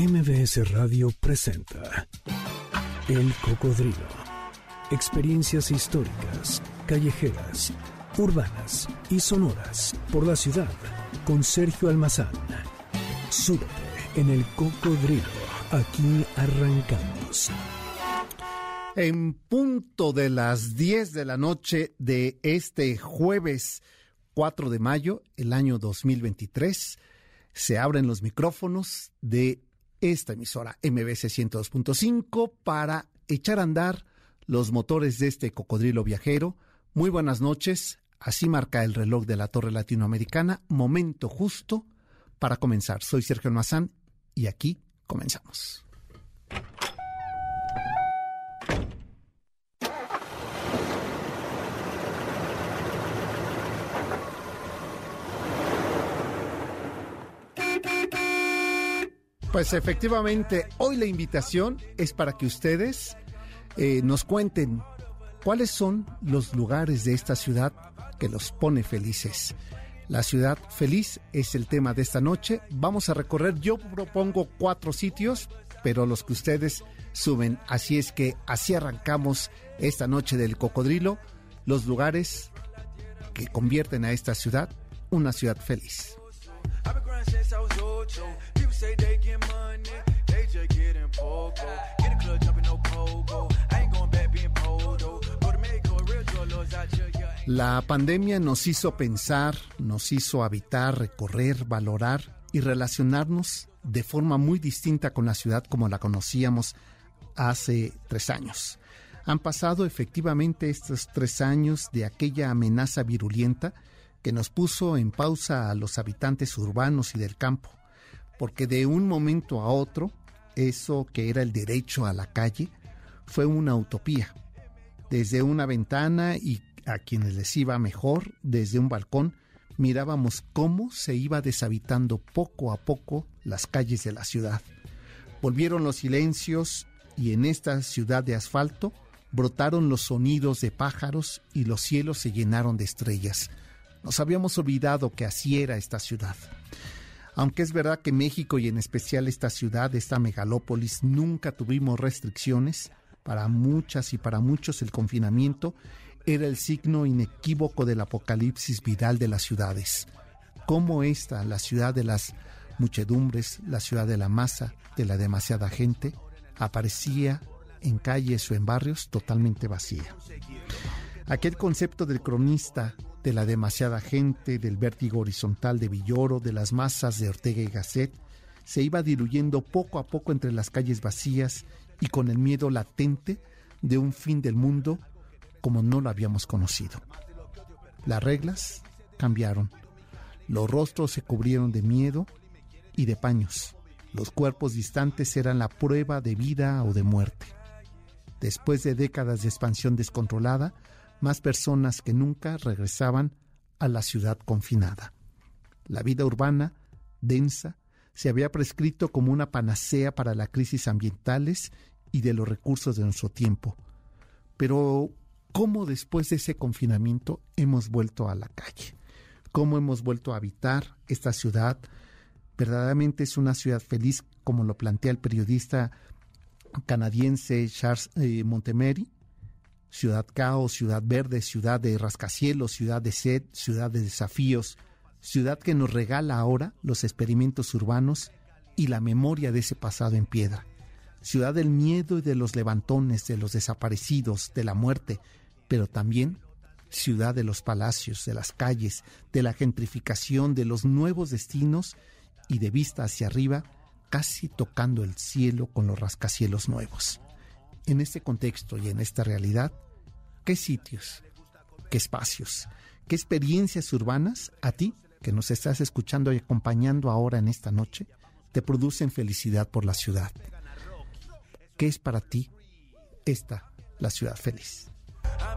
MBS Radio presenta El Cocodrilo. Experiencias históricas, callejeras, urbanas y sonoras por la ciudad con Sergio Almazán. Súbete en El Cocodrilo. Aquí arrancamos. En punto de las 10 de la noche de este jueves 4 de mayo, el año 2023, se abren los micrófonos de esta emisora MBC 102.5 para echar a andar los motores de este cocodrilo viajero. Muy buenas noches. Así marca el reloj de la Torre Latinoamericana. Momento justo para comenzar. Soy Sergio Almazán y aquí comenzamos. Pues efectivamente, hoy la invitación es para que ustedes eh, nos cuenten cuáles son los lugares de esta ciudad que los pone felices. La ciudad feliz es el tema de esta noche. Vamos a recorrer, yo propongo cuatro sitios, pero los que ustedes suben. Así es que así arrancamos esta noche del cocodrilo, los lugares que convierten a esta ciudad una ciudad feliz. La pandemia nos hizo pensar, nos hizo habitar, recorrer, valorar y relacionarnos de forma muy distinta con la ciudad como la conocíamos hace tres años. Han pasado efectivamente estos tres años de aquella amenaza virulenta que nos puso en pausa a los habitantes urbanos y del campo, porque de un momento a otro, eso que era el derecho a la calle fue una utopía. Desde una ventana y a quienes les iba mejor, desde un balcón, mirábamos cómo se iba deshabitando poco a poco las calles de la ciudad. Volvieron los silencios y en esta ciudad de asfalto brotaron los sonidos de pájaros y los cielos se llenaron de estrellas. Nos habíamos olvidado que así era esta ciudad. Aunque es verdad que México y en especial esta ciudad, esta megalópolis, nunca tuvimos restricciones, para muchas y para muchos el confinamiento era el signo inequívoco del apocalipsis viral de las ciudades. Como esta, la ciudad de las muchedumbres, la ciudad de la masa, de la demasiada gente, aparecía en calles o en barrios totalmente vacía. Aquel concepto del cronista de la demasiada gente, del vértigo horizontal de Villoro, de las masas de Ortega y Gasset, se iba diluyendo poco a poco entre las calles vacías y con el miedo latente de un fin del mundo como no lo habíamos conocido. Las reglas cambiaron. Los rostros se cubrieron de miedo y de paños. Los cuerpos distantes eran la prueba de vida o de muerte. Después de décadas de expansión descontrolada, más personas que nunca regresaban a la ciudad confinada. La vida urbana, densa, se había prescrito como una panacea para las crisis ambientales y de los recursos de nuestro tiempo. Pero, ¿cómo después de ese confinamiento hemos vuelto a la calle? ¿Cómo hemos vuelto a habitar esta ciudad? Verdaderamente es una ciudad feliz, como lo plantea el periodista canadiense Charles eh, Montemery, ciudad caos, ciudad verde, ciudad de rascacielos, ciudad de sed, ciudad de desafíos, ciudad que nos regala ahora los experimentos urbanos y la memoria de ese pasado en piedra, ciudad del miedo y de los levantones, de los desaparecidos, de la muerte, pero también ciudad de los palacios, de las calles, de la gentrificación, de los nuevos destinos y de vista hacia arriba, casi tocando el cielo con los rascacielos nuevos en este contexto y en esta realidad, ¿qué sitios, qué espacios, qué experiencias urbanas a ti, que nos estás escuchando y acompañando ahora en esta noche, te producen felicidad por la ciudad? ¿Qué es para ti esta, la ciudad feliz?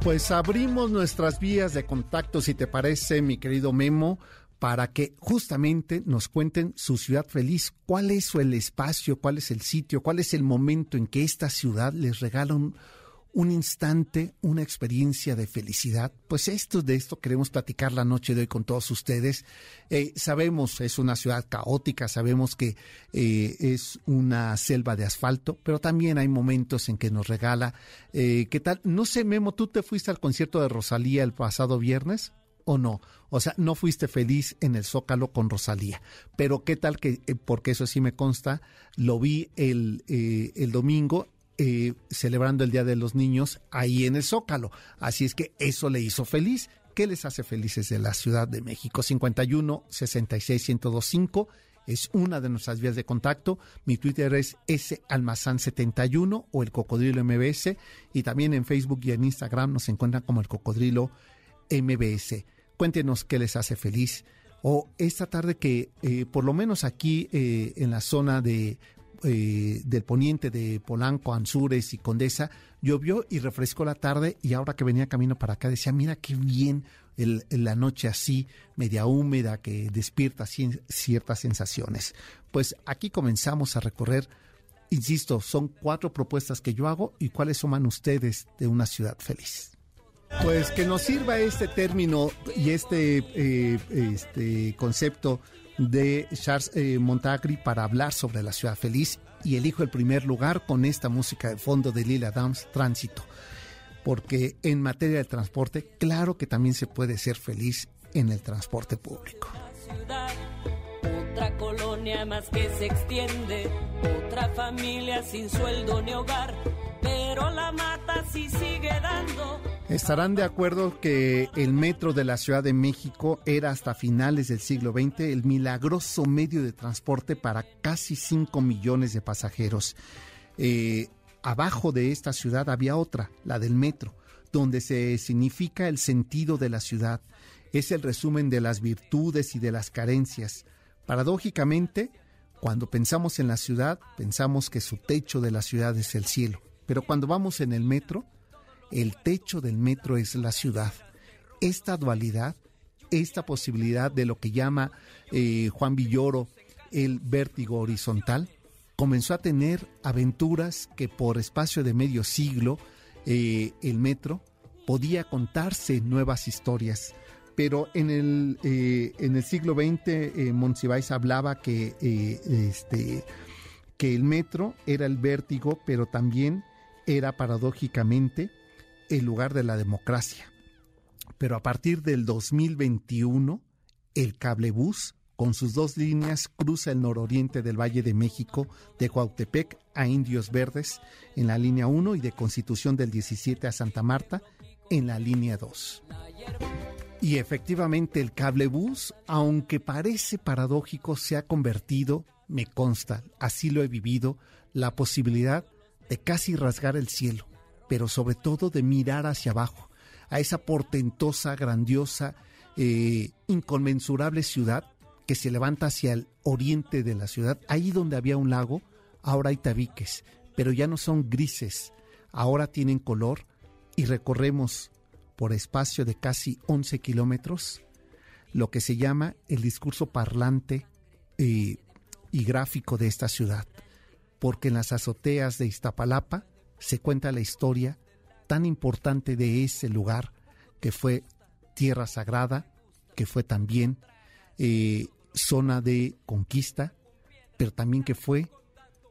Pues abrimos nuestras vías de contacto, si te parece, mi querido Memo, para que justamente nos cuenten su ciudad feliz, cuál es el espacio, cuál es el sitio, cuál es el momento en que esta ciudad les regala un instante, una experiencia de felicidad. Pues esto de esto queremos platicar la noche de hoy con todos ustedes. Eh, sabemos es una ciudad caótica, sabemos que eh, es una selva de asfalto, pero también hay momentos en que nos regala. Eh, ¿Qué tal? No sé, Memo, ¿tú te fuiste al concierto de Rosalía el pasado viernes? O no. O sea, no fuiste feliz en el Zócalo con Rosalía. Pero qué tal que, porque eso sí me consta, lo vi el, el domingo eh, celebrando el Día de los Niños ahí en el Zócalo. Así es que eso le hizo feliz. ¿Qué les hace felices de la Ciudad de México? 51 66 1025 es una de nuestras vías de contacto. Mi Twitter es salmazán71 o el Cocodrilo MBS. Y también en Facebook y en Instagram nos encuentran como el Cocodrilo MBS. Cuéntenos qué les hace feliz. O esta tarde que eh, por lo menos aquí eh, en la zona de eh, del poniente de Polanco, Anzures y Condesa, llovió y refrescó la tarde y ahora que venía camino para acá decía, mira qué bien la noche así, media húmeda, que despierta ciertas sensaciones. Pues aquí comenzamos a recorrer, insisto, son cuatro propuestas que yo hago y cuáles suman ustedes de una ciudad feliz. Pues que nos sirva este término y este, eh, este concepto de Charles eh, Montagri para hablar sobre la ciudad feliz y elijo el primer lugar con esta música de fondo de Lila Downs, Tránsito. Porque en materia de transporte, claro que también se puede ser feliz en el transporte público. otra colonia más que se extiende, otra familia sin sueldo ni hogar, pero la mata sí sigue dando Estarán de acuerdo que el metro de la Ciudad de México era hasta finales del siglo XX el milagroso medio de transporte para casi 5 millones de pasajeros. Eh, abajo de esta ciudad había otra, la del metro, donde se significa el sentido de la ciudad. Es el resumen de las virtudes y de las carencias. Paradójicamente, cuando pensamos en la ciudad, pensamos que su techo de la ciudad es el cielo. Pero cuando vamos en el metro, el techo del metro es la ciudad. Esta dualidad, esta posibilidad de lo que llama eh, Juan Villoro el vértigo horizontal, comenzó a tener aventuras que por espacio de medio siglo eh, el metro podía contarse nuevas historias. Pero en el, eh, en el siglo XX, eh, hablaba que, este, que el metro era el vértigo, pero también era paradójicamente el lugar de la democracia. Pero a partir del 2021, el cablebús, con sus dos líneas, cruza el nororiente del Valle de México, de Cuautepec a Indios Verdes, en la línea 1, y de Constitución del 17 a Santa Marta, en la línea 2. Y efectivamente el cablebús, aunque parece paradójico, se ha convertido, me consta, así lo he vivido, la posibilidad de casi rasgar el cielo pero sobre todo de mirar hacia abajo, a esa portentosa, grandiosa, eh, inconmensurable ciudad que se levanta hacia el oriente de la ciudad, ahí donde había un lago, ahora hay tabiques, pero ya no son grises, ahora tienen color y recorremos por espacio de casi 11 kilómetros lo que se llama el discurso parlante eh, y gráfico de esta ciudad, porque en las azoteas de Iztapalapa se cuenta la historia tan importante de ese lugar que fue tierra sagrada, que fue también eh, zona de conquista, pero también que fue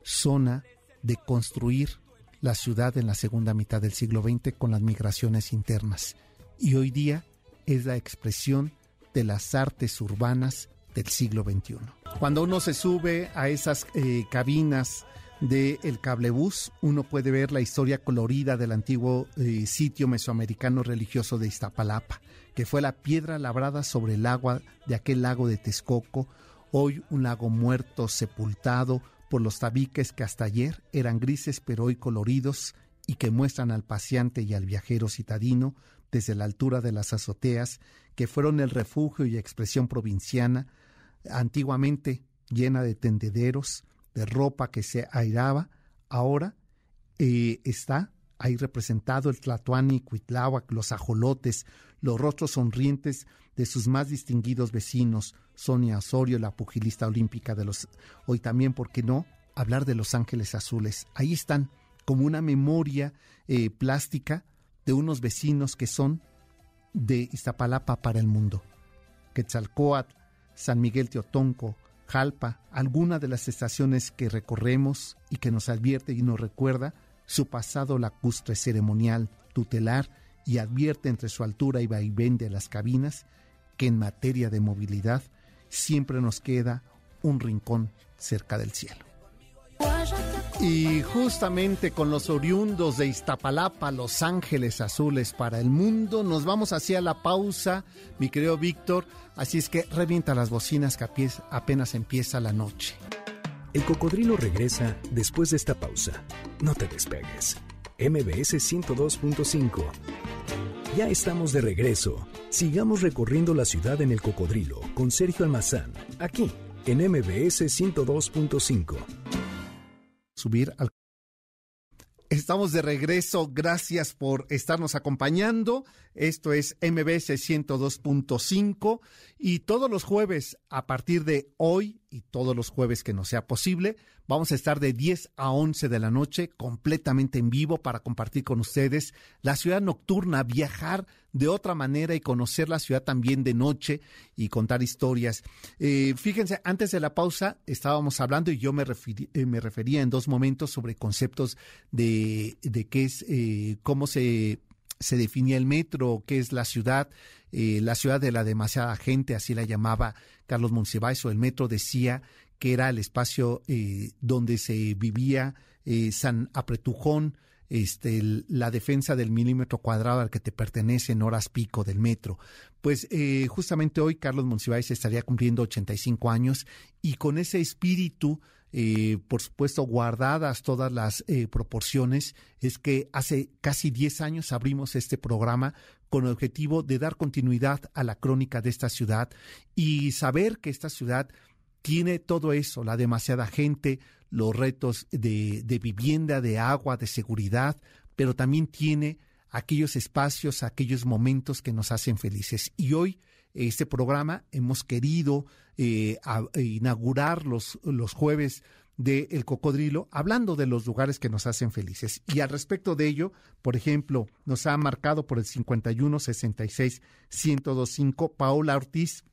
zona de construir la ciudad en la segunda mitad del siglo XX con las migraciones internas. Y hoy día es la expresión de las artes urbanas del siglo XXI. Cuando uno se sube a esas eh, cabinas de El Cablebús, uno puede ver la historia colorida del antiguo eh, sitio mesoamericano religioso de Iztapalapa, que fue la piedra labrada sobre el agua de aquel lago de Texcoco, hoy un lago muerto, sepultado por los tabiques que hasta ayer eran grises pero hoy coloridos y que muestran al paseante y al viajero citadino desde la altura de las azoteas, que fueron el refugio y expresión provinciana, antiguamente llena de tendederos, de ropa que se airaba, ahora eh, está ahí representado el Tlatuani, Cuitláhuac, los ajolotes, los rostros sonrientes de sus más distinguidos vecinos, Sonia Osorio, la pugilista olímpica de los... Hoy también, ¿por qué no? Hablar de los ángeles azules. Ahí están, como una memoria eh, plástica de unos vecinos que son de Iztapalapa para el mundo. Quetzalcoatl, San Miguel Teotonco, Jalpa, alguna de las estaciones que recorremos y que nos advierte y nos recuerda su pasado lacustre ceremonial, tutelar y advierte entre su altura y vaivén de las cabinas que en materia de movilidad siempre nos queda un rincón cerca del cielo. Y justamente con los oriundos de Iztapalapa, Los Ángeles Azules para el mundo, nos vamos hacia la pausa, mi querido Víctor. Así es que revienta las bocinas que apenas empieza la noche. El cocodrilo regresa después de esta pausa. No te despegues. MBS 102.5. Ya estamos de regreso. Sigamos recorriendo la ciudad en el cocodrilo con Sergio Almazán, aquí en MBS 102.5 subir al... Estamos de regreso, gracias por estarnos acompañando. Esto es MBS 102.5 y todos los jueves a partir de hoy y todos los jueves que no sea posible, vamos a estar de 10 a 11 de la noche completamente en vivo para compartir con ustedes la ciudad nocturna, viajar de otra manera y conocer la ciudad también de noche y contar historias. Eh, fíjense, antes de la pausa estábamos hablando y yo me, eh, me refería en dos momentos sobre conceptos de, de qué es, eh, cómo se se definía el metro, qué es la ciudad, eh, la ciudad de la demasiada gente, así la llamaba Carlos Monsiváis, o el metro decía que era el espacio eh, donde se vivía eh, San Apretujón, este, la defensa del milímetro cuadrado al que te pertenece en horas pico del metro. Pues justamente hoy Carlos Monsiváis estaría cumpliendo 85 años y con ese espíritu eh, por supuesto guardadas todas las eh, proporciones, es que hace casi 10 años abrimos este programa con el objetivo de dar continuidad a la crónica de esta ciudad y saber que esta ciudad tiene todo eso, la demasiada gente, los retos de, de vivienda, de agua, de seguridad, pero también tiene aquellos espacios, aquellos momentos que nos hacen felices. Y hoy este programa hemos querido eh, inaugurar los, los jueves de El Cocodrilo, hablando de los lugares que nos hacen felices. Y al respecto de ello, por ejemplo, nos ha marcado por el 51 66 1025 Paola Ortiz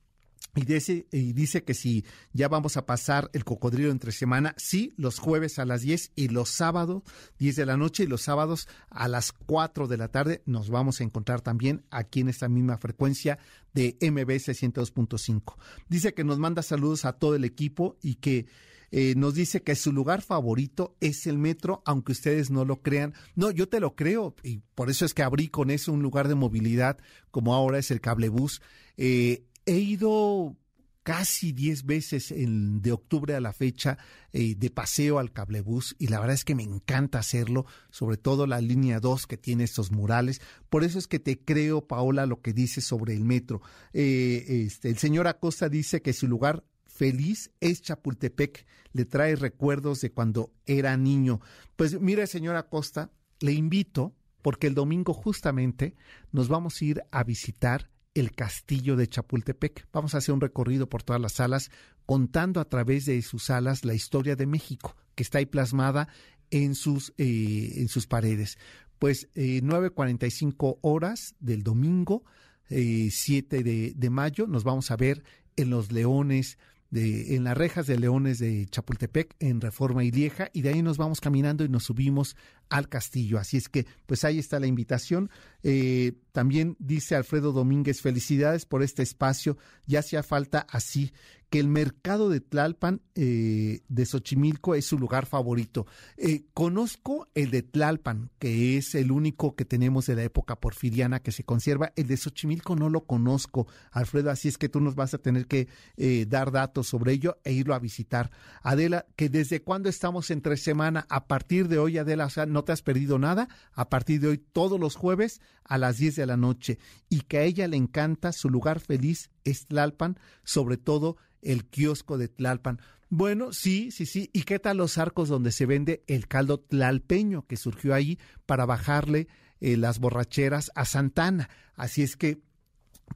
y dice, y dice que si ya vamos a pasar el cocodrilo entre semana, sí, los jueves a las 10 y los sábados 10 de la noche y los sábados a las 4 de la tarde nos vamos a encontrar también aquí en esta misma frecuencia de MBS 102.5. Dice que nos manda saludos a todo el equipo y que eh, nos dice que su lugar favorito es el metro, aunque ustedes no lo crean. No, yo te lo creo y por eso es que abrí con eso un lugar de movilidad como ahora es el cablebús. Eh, he ido casi 10 veces en, de octubre a la fecha eh, de paseo al cablebús y la verdad es que me encanta hacerlo, sobre todo la línea 2 que tiene estos murales. Por eso es que te creo, Paola, lo que dices sobre el metro. Eh, este, el señor Acosta dice que su lugar feliz es Chapultepec, le trae recuerdos de cuando era niño. Pues mire, señor Acosta, le invito porque el domingo justamente nos vamos a ir a visitar el castillo de Chapultepec. Vamos a hacer un recorrido por todas las salas contando a través de sus salas la historia de México, que está ahí plasmada en sus, eh, en sus paredes. Pues eh, 9.45 horas del domingo, eh, 7 de, de mayo, nos vamos a ver en Los Leones de, en las rejas de Leones de Chapultepec, en Reforma y Lieja, y de ahí nos vamos caminando y nos subimos al castillo. Así es que, pues ahí está la invitación. Eh, también dice Alfredo Domínguez, felicidades por este espacio, ya hacía falta así que el mercado de Tlalpan eh, de Xochimilco es su lugar favorito. Eh, conozco el de Tlalpan, que es el único que tenemos de la época porfiriana que se conserva. El de Xochimilco no lo conozco, Alfredo, así es que tú nos vas a tener que eh, dar datos sobre ello e irlo a visitar. Adela, que desde cuándo estamos entre semana, a partir de hoy, Adela, o sea, no te has perdido nada, a partir de hoy todos los jueves a las 10 de la noche y que a ella le encanta su lugar feliz es Tlalpan, sobre todo el kiosco de Tlalpan. Bueno, sí, sí, sí. ¿Y qué tal los arcos donde se vende el caldo tlalpeño que surgió ahí para bajarle eh, las borracheras a Santana? Así es que,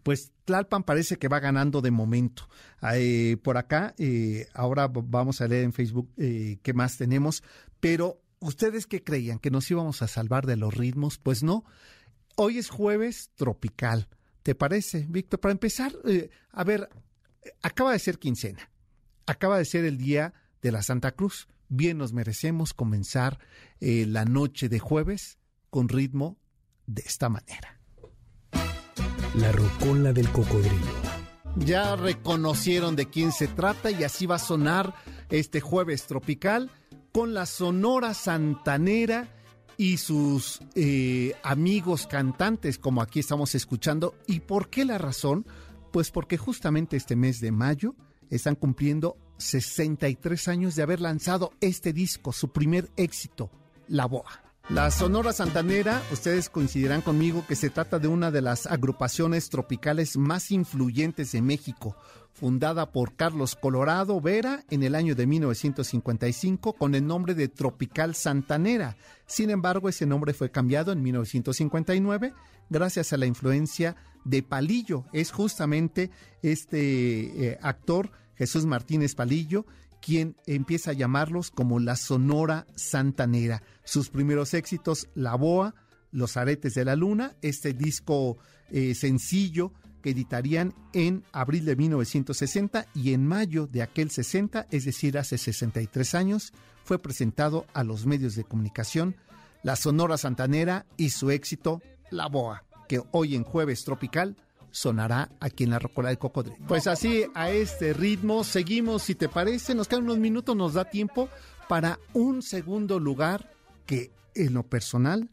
pues Tlalpan parece que va ganando de momento. Eh, por acá, eh, ahora vamos a leer en Facebook qué más tenemos, pero ¿Ustedes qué creían? ¿Que nos íbamos a salvar de los ritmos? Pues no. Hoy es jueves tropical. ¿Te parece, Víctor? Para empezar, eh, a ver, acaba de ser quincena. Acaba de ser el día de la Santa Cruz. Bien nos merecemos comenzar eh, la noche de jueves con ritmo de esta manera. La rocola del cocodrilo. Ya reconocieron de quién se trata y así va a sonar este jueves tropical con la Sonora Santanera y sus eh, amigos cantantes, como aquí estamos escuchando. ¿Y por qué la razón? Pues porque justamente este mes de mayo están cumpliendo 63 años de haber lanzado este disco, su primer éxito, La Boa. La Sonora Santanera, ustedes coincidirán conmigo que se trata de una de las agrupaciones tropicales más influyentes de México, fundada por Carlos Colorado Vera en el año de 1955 con el nombre de Tropical Santanera. Sin embargo, ese nombre fue cambiado en 1959 gracias a la influencia de Palillo. Es justamente este eh, actor, Jesús Martínez Palillo, quien empieza a llamarlos como la Sonora Santanera. Sus primeros éxitos, La Boa, Los Aretes de la Luna, este disco eh, sencillo que editarían en abril de 1960 y en mayo de aquel 60, es decir, hace 63 años, fue presentado a los medios de comunicación la Sonora Santanera y su éxito La Boa, que hoy en jueves tropical sonará aquí en la Rocola del Cocodrilo. Pues así, a este ritmo, seguimos, si te parece, nos quedan unos minutos, nos da tiempo para un segundo lugar que en lo personal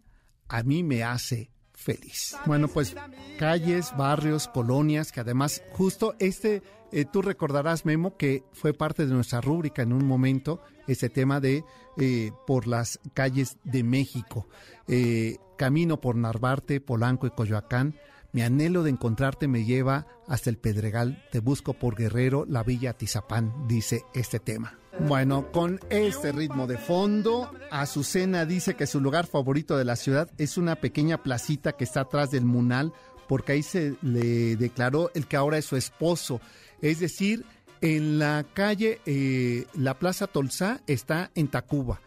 a mí me hace feliz. Bueno, pues calles, barrios, colonias, que además justo este, eh, tú recordarás, Memo, que fue parte de nuestra rúbrica en un momento, este tema de eh, por las calles de México. Eh, camino por Narvarte, Polanco y Coyoacán. Mi anhelo de encontrarte me lleva hasta el Pedregal. Te busco por Guerrero, la Villa Tizapán, dice este tema. Bueno, con este ritmo de fondo, Azucena dice que su lugar favorito de la ciudad es una pequeña placita que está atrás del Munal, porque ahí se le declaró el que ahora es su esposo. Es decir, en la calle, eh, la Plaza Tolsá está en Tacuba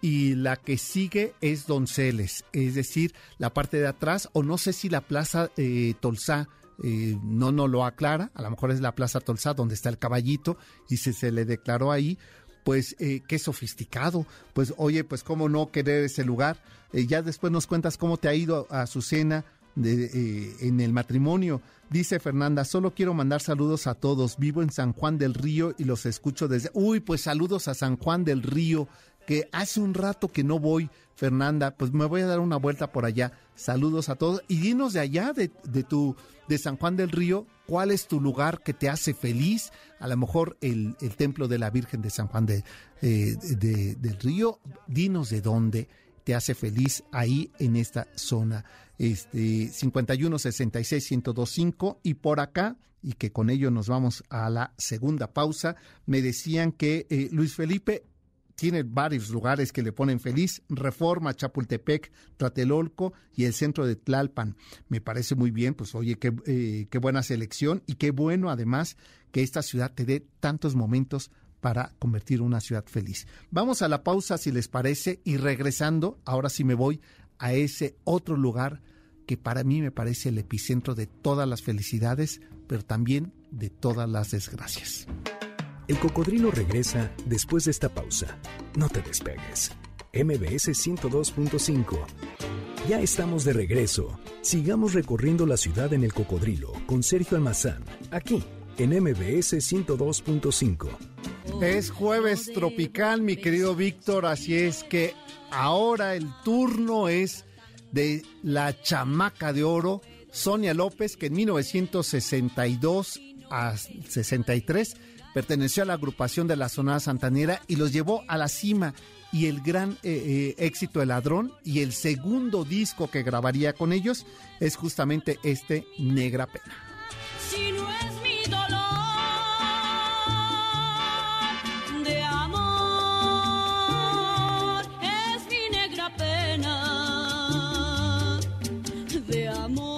y la que sigue es Donceles, es decir, la parte de atrás, o no sé si la Plaza eh, Tolsá eh, no nos lo aclara, a lo mejor es la Plaza Tolsá donde está el caballito y si se le declaró ahí, pues eh, qué sofisticado, pues oye, pues cómo no querer ese lugar. Eh, ya después nos cuentas cómo te ha ido a su cena de, en el matrimonio. Dice Fernanda, solo quiero mandar saludos a todos. Vivo en San Juan del Río y los escucho desde... Uy, pues saludos a San Juan del Río, que hace un rato que no voy, Fernanda, pues me voy a dar una vuelta por allá. Saludos a todos y dinos de allá, de, de tu de San Juan del Río, ¿cuál es tu lugar que te hace feliz? A lo mejor el, templo de la Virgen de San Juan de, eh, del Río, dinos de dónde te hace feliz ahí en esta zona. Este 51 66 1025 y por acá y que con ello nos vamos a la segunda pausa. Me decían que eh, Luis Felipe tiene varios lugares que le ponen feliz, Reforma, Chapultepec, Tlatelolco y el centro de Tlalpan. Me parece muy bien, pues oye, qué, eh, qué buena selección y qué bueno además que esta ciudad te dé tantos momentos para convertir una ciudad feliz. Vamos a la pausa si les parece y regresando, ahora sí me voy a ese otro lugar que para mí me parece el epicentro de todas las felicidades, pero también de todas las desgracias. El cocodrilo regresa después de esta pausa. No te despegues. MBS 102.5. Ya estamos de regreso. Sigamos recorriendo la ciudad en el cocodrilo con Sergio Almazán, aquí en MBS 102.5. Es jueves tropical, mi querido Víctor, así es que ahora el turno es de la chamaca de oro, Sonia López, que en 1962 a 63 perteneció a la agrupación de la Sonora Santanera y los llevó a la cima y el gran eh, eh, éxito El Ladrón y el segundo disco que grabaría con ellos es justamente este Negra Pena.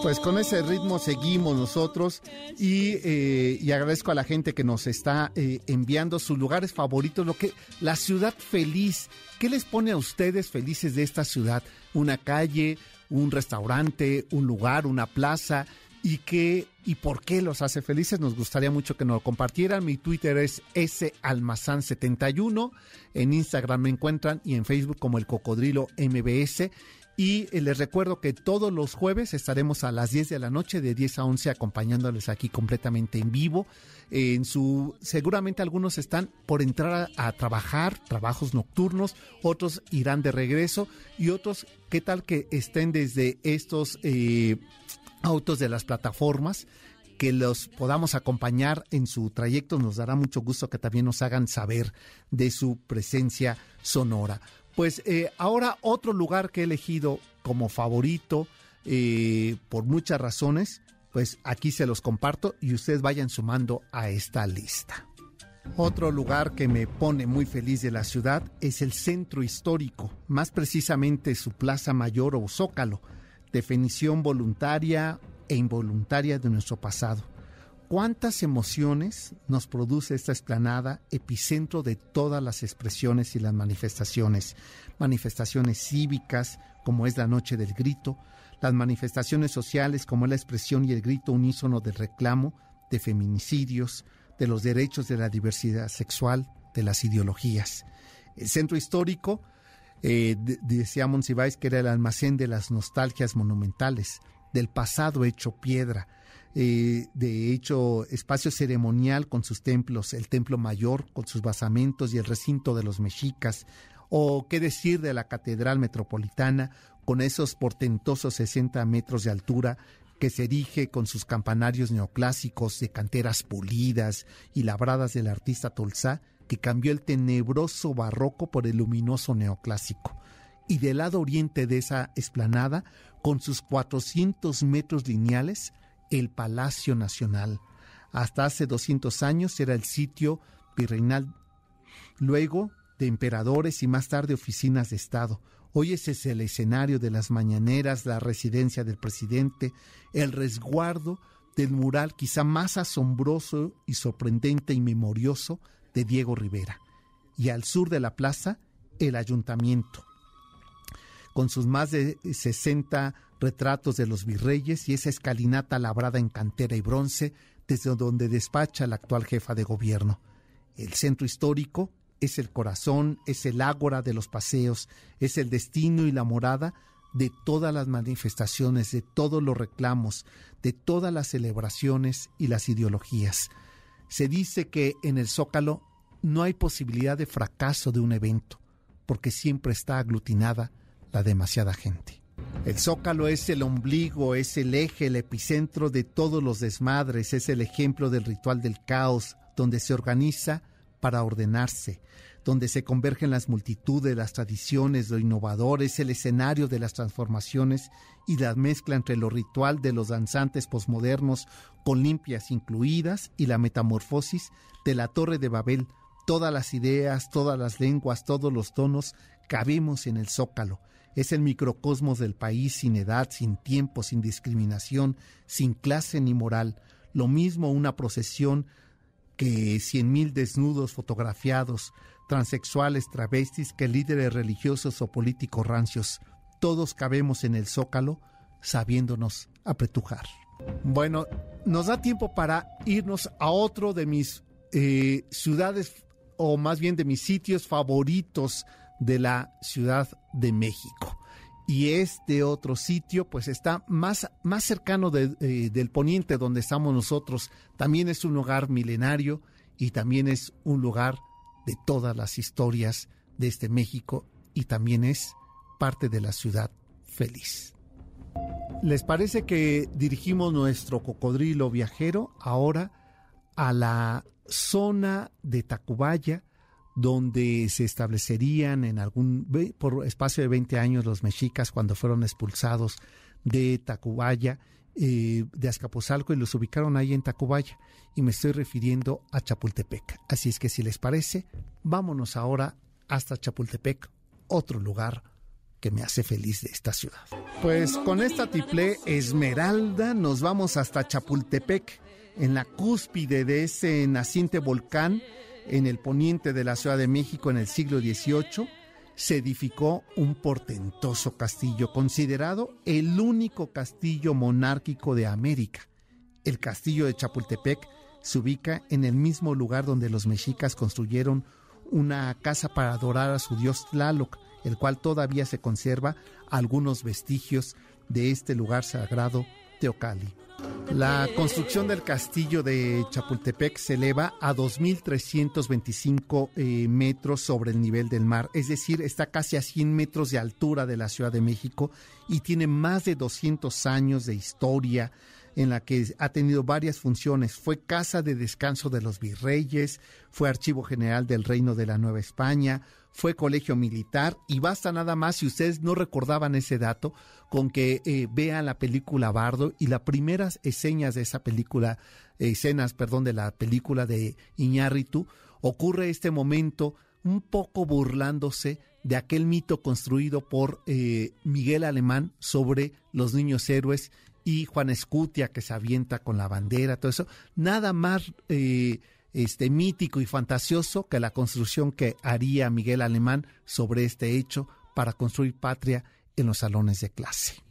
Pues con ese ritmo seguimos nosotros y, eh, y agradezco a la gente que nos está eh, enviando sus lugares favoritos, lo que la ciudad feliz. ¿Qué les pone a ustedes felices de esta ciudad? Una calle, un restaurante, un lugar, una plaza y qué y por qué los hace felices. Nos gustaría mucho que nos lo compartieran. Mi Twitter es salmazán71. En Instagram me encuentran y en Facebook como el Cocodrilo MBS. Y eh, les recuerdo que todos los jueves estaremos a las 10 de la noche, de 10 a 11, acompañándoles aquí completamente en vivo. En su, seguramente algunos están por entrar a, trabajar, trabajos nocturnos, otros irán de regreso y otros, ¿qué tal que estén desde estos eh, autos de las plataformas? que los podamos acompañar en su trayecto. Nos dará mucho gusto que también nos hagan saber de su presencia sonora. Pues eh, ahora otro lugar que he elegido como favorito eh, por muchas razones, pues aquí se los comparto y ustedes vayan sumando a esta lista. Otro lugar que me pone muy feliz de la ciudad es el centro histórico, más precisamente su plaza mayor o zócalo, definición voluntaria e involuntaria de nuestro pasado cuántas emociones nos produce esta explanada, epicentro de todas las expresiones y las manifestaciones, manifestaciones cívicas, como es la Noche del Grito, las manifestaciones sociales, como es la expresión y el grito unísono del reclamo de feminicidios, de los derechos de la diversidad sexual, de las ideologías. El centro histórico, eh, decía Monsiváis que era el almacén de las nostalgias monumentales, del pasado hecho piedra, eh, de hecho espacio ceremonial con sus templos, el templo mayor con sus basamentos y el recinto de los mexicas, o qué decir de la catedral metropolitana con esos portentosos 60 metros de altura que se erige con sus campanarios neoclásicos de canteras pulidas y labradas del artista Tolsá, que cambió el tenebroso barroco por el luminoso neoclásico. Y del lado oriente de esa esplanada, con sus 400 metros lineales, el Palacio Nacional. Hasta hace 200 años era el sitio virreinal, luego de emperadores y más tarde oficinas de Estado. Hoy ese es el escenario de las mañaneras, la residencia del presidente, el resguardo del mural quizá más asombroso y sorprendente y memorioso de Diego Rivera. Y al sur de la plaza, el ayuntamiento, con sus más de 60 retratos de los virreyes y esa escalinata labrada en cantera y bronce desde donde despacha la actual jefa de gobierno. El centro histórico es el corazón, es el ágora de los paseos, es el destino y la morada de todas las manifestaciones, de todos los reclamos, de todas las celebraciones y las ideologías. Se dice que en el Zócalo no hay posibilidad de fracaso de un evento, porque siempre está aglutinada la demasiada gente. El zócalo es el ombligo, es el eje, el epicentro de todos los desmadres, es el ejemplo del ritual del caos, donde se organiza para ordenarse, donde se convergen las multitudes, las tradiciones, lo innovador, es el escenario de las transformaciones y la mezcla entre lo ritual de los danzantes posmodernos con limpias incluidas y la metamorfosis de la Torre de Babel. Todas las ideas, todas las lenguas, todos los tonos cabemos en el zócalo es el microcosmos del país sin edad, sin tiempo, sin discriminación, sin clase ni moral. Lo mismo una procesión que cien mil desnudos fotografiados, transexuales, travestis, que líderes religiosos o políticos rancios. Todos cabemos en el zócalo sabiéndonos apretujar. Bueno, nos da tiempo para irnos a otro de mis eh, ciudades o más bien de mis sitios favoritos de la Ciudad de México. Y este otro sitio, pues está más, más cercano eh, del poniente donde estamos nosotros. También es un lugar milenario y también es un lugar de todas las historias de este México y también es parte de la ciudad feliz. ¿Les parece que dirigimos nuestro cocodrilo viajero ahora a la zona de Tacubaya, donde se establecerían en algún por espacio de 20 años los mexicas cuando fueron expulsados de Tacubaya, eh, de Azcapotzalco y los ubicaron ahí en Tacubaya y me estoy refiriendo a Chapultepec. Así es que si les parece, vámonos ahora hasta Chapultepec, otro lugar que me hace feliz de esta ciudad. Pues con esta triple Esmeralda nos vamos hasta Chapultepec, en la cúspide de ese naciente volcán en el poniente de la Ciudad de México en el siglo XVIII se edificó un portentoso castillo, considerado el único castillo monárquico de América. El castillo de Chapultepec se ubica en el mismo lugar donde los mexicas construyeron una casa para adorar a su dios Tlaloc, el cual todavía se conserva algunos vestigios de este lugar sagrado Teocali. La construcción del castillo de Chapultepec se eleva a 2.325 eh, metros sobre el nivel del mar, es decir, está casi a 100 metros de altura de la Ciudad de México y tiene más de 200 años de historia en la que ha tenido varias funciones. Fue casa de descanso de los virreyes, fue archivo general del Reino de la Nueva España, fue colegio militar y basta nada más si ustedes no recordaban ese dato con que eh, vean la película Bardo y las primeras escenas de esa película, escenas, perdón, de la película de Iñárritu, ocurre este momento un poco burlándose de aquel mito construido por eh, Miguel Alemán sobre los niños héroes y Juan Escutia que se avienta con la bandera, todo eso, nada más eh, este mítico y fantasioso que la construcción que haría Miguel Alemán sobre este hecho para construir patria en los salones de clase.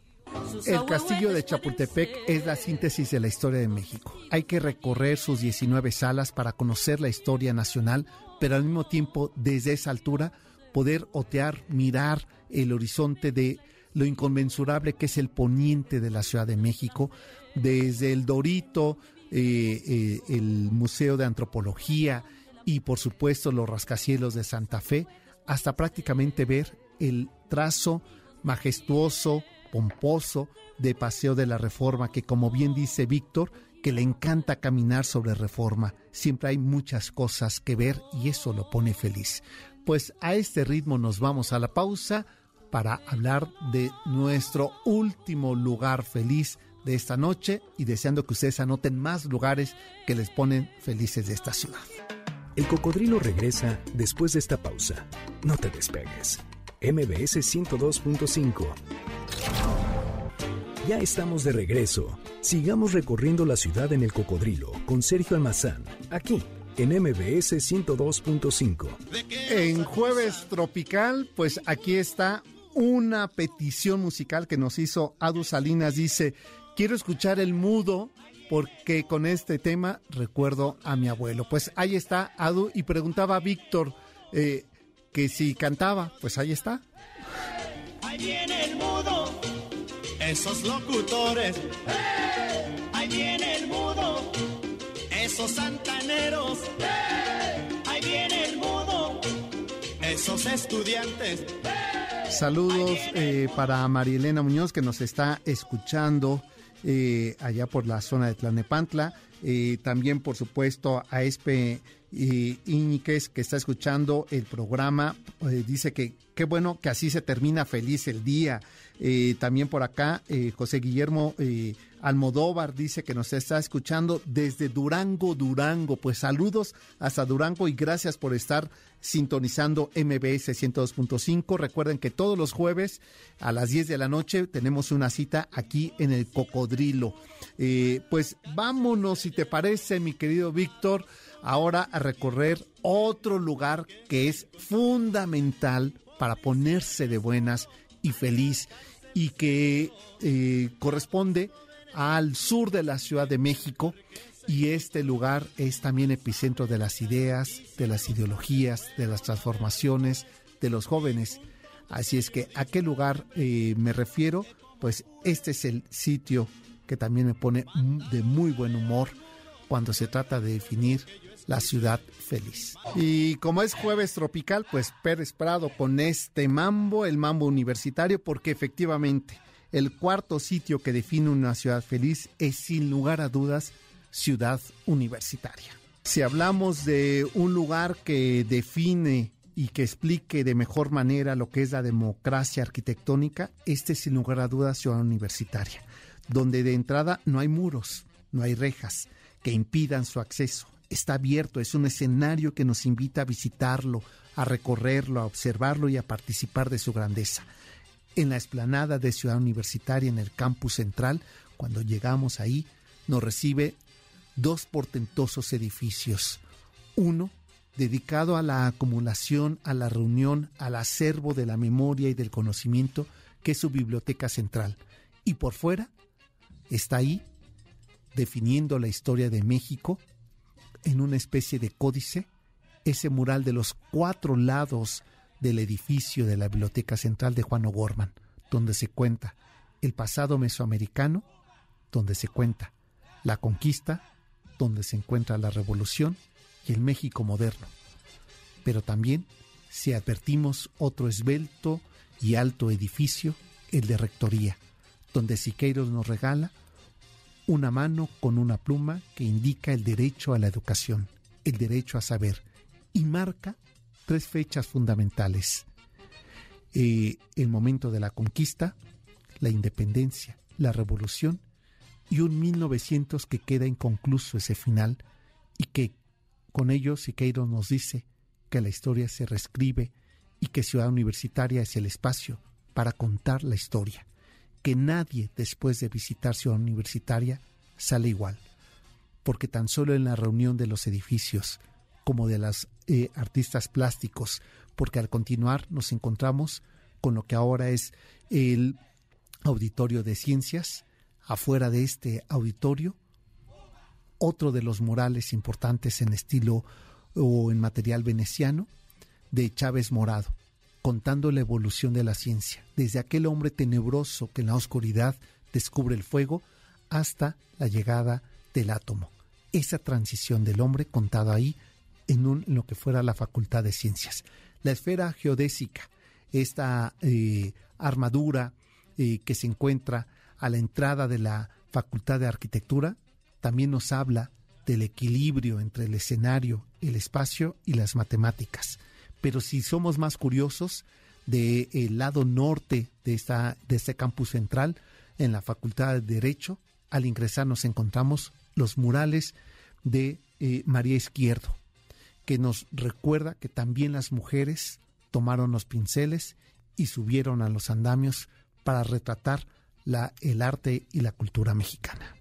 El castillo de Chapultepec es la síntesis de la historia de México. Hay que recorrer sus 19 salas para conocer la historia nacional, pero al mismo tiempo, desde esa altura, poder otear, mirar el horizonte de lo inconmensurable que es el poniente de la Ciudad de México, desde el Dorito, eh, eh, el Museo de Antropología y por supuesto los rascacielos de Santa Fe, hasta prácticamente ver el trazo majestuoso, pomposo de Paseo de la Reforma, que como bien dice Víctor, que le encanta caminar sobre Reforma. Siempre hay muchas cosas que ver y eso lo pone feliz. Pues a este ritmo nos vamos a la pausa para hablar de nuestro último lugar feliz de esta noche y deseando que ustedes anoten más lugares que les ponen felices de esta ciudad. El cocodrilo regresa después de esta pausa. No te despegues. MBS 102.5. Ya estamos de regreso. Sigamos recorriendo la ciudad en el cocodrilo con Sergio Almazán, aquí en MBS 102.5. En jueves tropical, pues aquí está una petición musical que nos hizo Adu Salinas. Dice, quiero escuchar el mudo porque con este tema recuerdo a mi abuelo. Pues ahí está Adu y preguntaba a Víctor eh, que si cantaba, pues ahí está. Ahí viene el mudo, esos locutores. Ahí viene el mudo, esos santaneros. Ahí viene el mudo, esos estudiantes. Saludos eh, para Marielena Muñoz que nos está escuchando eh, allá por la zona de Tlanepantla. Eh, también, por supuesto, a Espe Iñiquez que está escuchando el programa. dice que qué bueno que así se termina feliz el día. también por acá, José Guillermo Almodóvar dice que nos está escuchando desde Durango, Durango. Pues saludos hasta Durango y gracias por estar sintonizando MBS 102.5. Recuerden que todos los jueves a las 10 de la noche tenemos una cita aquí en el Cocodrilo. Eh, pues vámonos, si te parece, mi querido Víctor, ahora a recorrer otro lugar que es fundamental para ponerse de buenas y feliz y que eh, corresponde al sur de la Ciudad de México y este lugar es también epicentro de las ideas, de las ideologías, de las transformaciones de los jóvenes. Así es que a qué lugar eh, me refiero, pues este es el sitio que también me pone de muy buen humor cuando se trata de definir la ciudad feliz. Y como es jueves tropical, pues Pérez Prado con este mambo, el mambo universitario, porque efectivamente el cuarto sitio que define una ciudad feliz es sin lugar a dudas ciudad universitaria. Si hablamos de un lugar que define y que explique de mejor manera lo que es la democracia arquitectónica, este es sin lugar a dudas ciudad universitaria, donde de entrada no hay muros, no hay rejas que impidan su acceso. Está abierto, es un escenario que nos invita a visitarlo, a recorrerlo, a observarlo y a participar de su grandeza. en la explanada de Ciudad Universitaria, en el campus central, cuando llegamos ahí, nos recibe dos portentosos edificios. Uno dedicado a la acumulación, a la reunión, al acervo de la memoria y del conocimiento, que es su biblioteca central. Y por fuera está ahí, definiendo la historia de México, en una especie de códice, ese mural de los cuatro lados del edificio de la Biblioteca Central de Juan O'Gorman, donde se cuenta el pasado mesoamericano, donde se cuenta la conquista, donde se encuentra la revolución y el México moderno. Pero también, si advertimos otro esbelto y alto edificio, el de Rectoría, donde Siqueiros nos regala una mano con una pluma que indica el derecho a la educación, el derecho a saber, y marca tres fechas fundamentales. Eh, el momento de la conquista, la independencia, la revolución y un 1900 que queda inconcluso ese final y que con ello Siqueiros nos dice que la historia se reescribe y que Ciudad Universitaria es el espacio para contar la historia, que nadie después de visitar Ciudad Universitaria sale igual, porque tan solo en la reunión de los edificios, como de las eh, artistas plásticos, porque al continuar nos encontramos con lo que ahora es el auditorio de ciencias, afuera de este auditorio, otro de los murales importantes en estilo o en material veneciano de Chávez Morado, contando la evolución de la ciencia, desde aquel hombre tenebroso que en la oscuridad descubre el fuego hasta la llegada del átomo. Esa transición del hombre contada ahí en, lo que fuera la Facultad de Ciencias. La esfera geodésica, esta eh, armadura eh, que se encuentra a la entrada de la Facultad de Arquitectura, también nos habla del equilibrio entre el escenario, el espacio y las matemáticas. Pero si somos más curiosos, del lado norte de, esta, de este campus central, en la Facultad de Derecho, al ingresar nos encontramos los murales de eh, María Izquierdo, que nos recuerda que también las mujeres tomaron los pinceles y subieron a los andamios para retratar la, el arte y la cultura mexicana.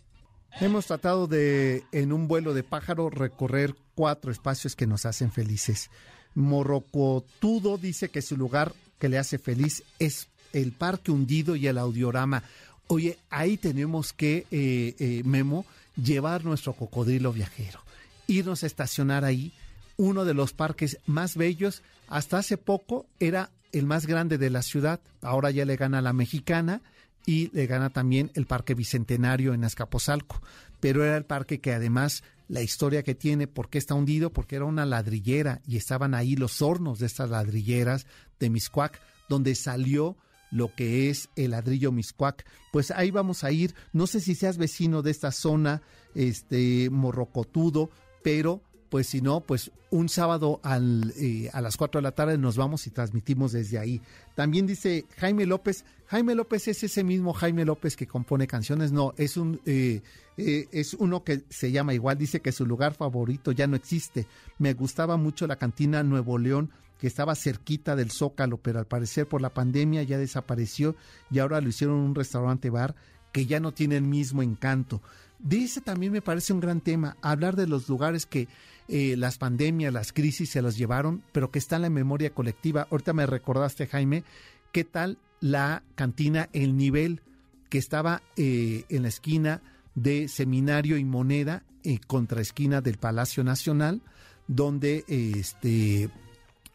Hemos tratado de, en un vuelo de pájaro, recorrer cuatro espacios que nos hacen felices. Morrocotudo dice que su lugar que le hace feliz es el Parque Hundido y el Audiorama. Oye, ahí tenemos que, eh, eh, Memo, llevar nuestro cocodrilo viajero, irnos a estacionar ahí uno de los parques más bellos. Hasta hace poco era el más grande de la ciudad. Ahora ya le gana la mexicana y le gana también el Parque Bicentenario en Azcapotzalco. Pero era el parque que además la historia que tiene, ¿por qué está hundido? Porque era una ladrillera y estaban ahí los hornos de estas ladrilleras de Miscuac, donde salió lo que es el ladrillo Miscuac. Pues ahí vamos a ir. No sé si seas vecino de esta zona, este morrocotudo, pero pues si no, pues un sábado eh, a las 4 de la tarde nos vamos y transmitimos desde ahí. También dice Jaime López, Jaime López es ese mismo Jaime López que compone canciones, no, es un eh, eh, es uno que se llama igual, dice que su lugar favorito ya no existe. Me gustaba mucho la cantina Nuevo León que estaba cerquita del Zócalo, pero al parecer por la pandemia ya desapareció y ahora lo hicieron un restaurante bar que ya no tiene el mismo encanto. Dice también me parece un gran tema, hablar de los lugares que eh, las pandemias, las crisis se los llevaron, pero que está en la memoria colectiva. Ahorita me recordaste, Jaime, qué tal la cantina El Nivel, que estaba eh, en la esquina de Seminario y Moneda, en contra esquina del Palacio Nacional, donde este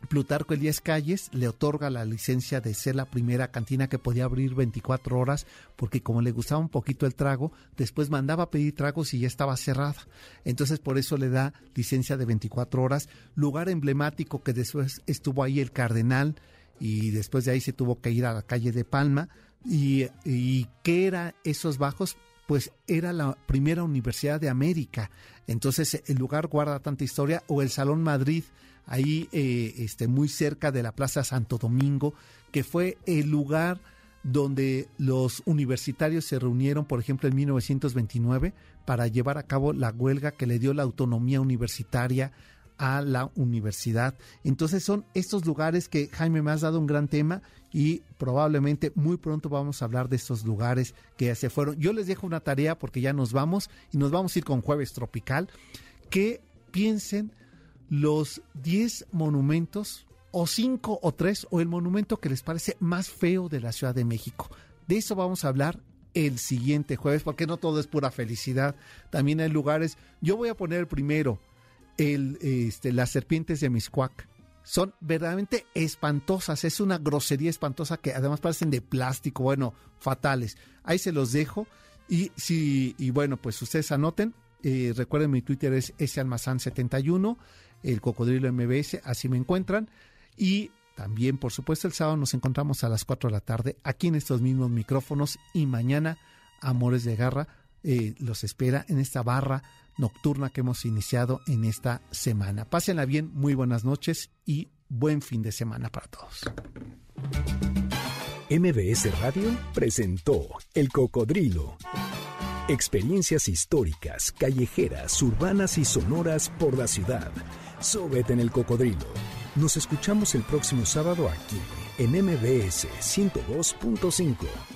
Plutarco Elías Calles le otorga la licencia de ser la primera cantina que podía abrir 24 horas, porque como le gustaba un poquito el trago, después mandaba a pedir tragos y ya estaba cerrada. Entonces por eso le da licencia de 24 horas. Lugar emblemático que después estuvo ahí el Cardenal y después de ahí se tuvo que ir a la calle de Palma. ¿Y, y qué era esos bajos? Pues era la primera universidad de América. Entonces el lugar guarda tanta historia. O el Salón Madrid ahí eh, este, muy cerca de la Plaza Santo Domingo, que fue el lugar donde los universitarios se reunieron, por ejemplo, en 1929, para llevar a cabo la huelga que le dio la autonomía universitaria a la universidad. Entonces son estos lugares que Jaime me has dado un gran tema y probablemente muy pronto vamos a hablar de estos lugares que ya se fueron. Yo les dejo una tarea porque ya nos vamos y nos vamos a ir con Jueves Tropical, que piensen los 10 monumentos o 5 o 3 o el monumento que les parece más feo de la Ciudad de México. De eso vamos a hablar el siguiente jueves, porque no todo es pura felicidad. También hay lugares. Yo voy a poner primero, el, este, las serpientes de Miscuac. Son verdaderamente espantosas, es una grosería espantosa que además parecen de plástico, bueno, fatales. Ahí se los dejo. Y si, y bueno, pues ustedes anoten. Eh, recuerden, mi Twitter es salmazán71, el cocodrilo MBS, así me encuentran. Y también, por supuesto, el sábado nos encontramos a las 4 de la tarde aquí en estos mismos micrófonos y mañana Amores de Garra eh, los espera en esta barra nocturna que hemos iniciado en esta semana. Pásenla bien, muy buenas noches y buen fin de semana para todos. MBS Radio presentó El Cocodrilo. Experiencias históricas, callejeras, urbanas y sonoras por la ciudad. Súbete en el cocodrilo. Nos escuchamos el próximo sábado aquí en MBS 102.5.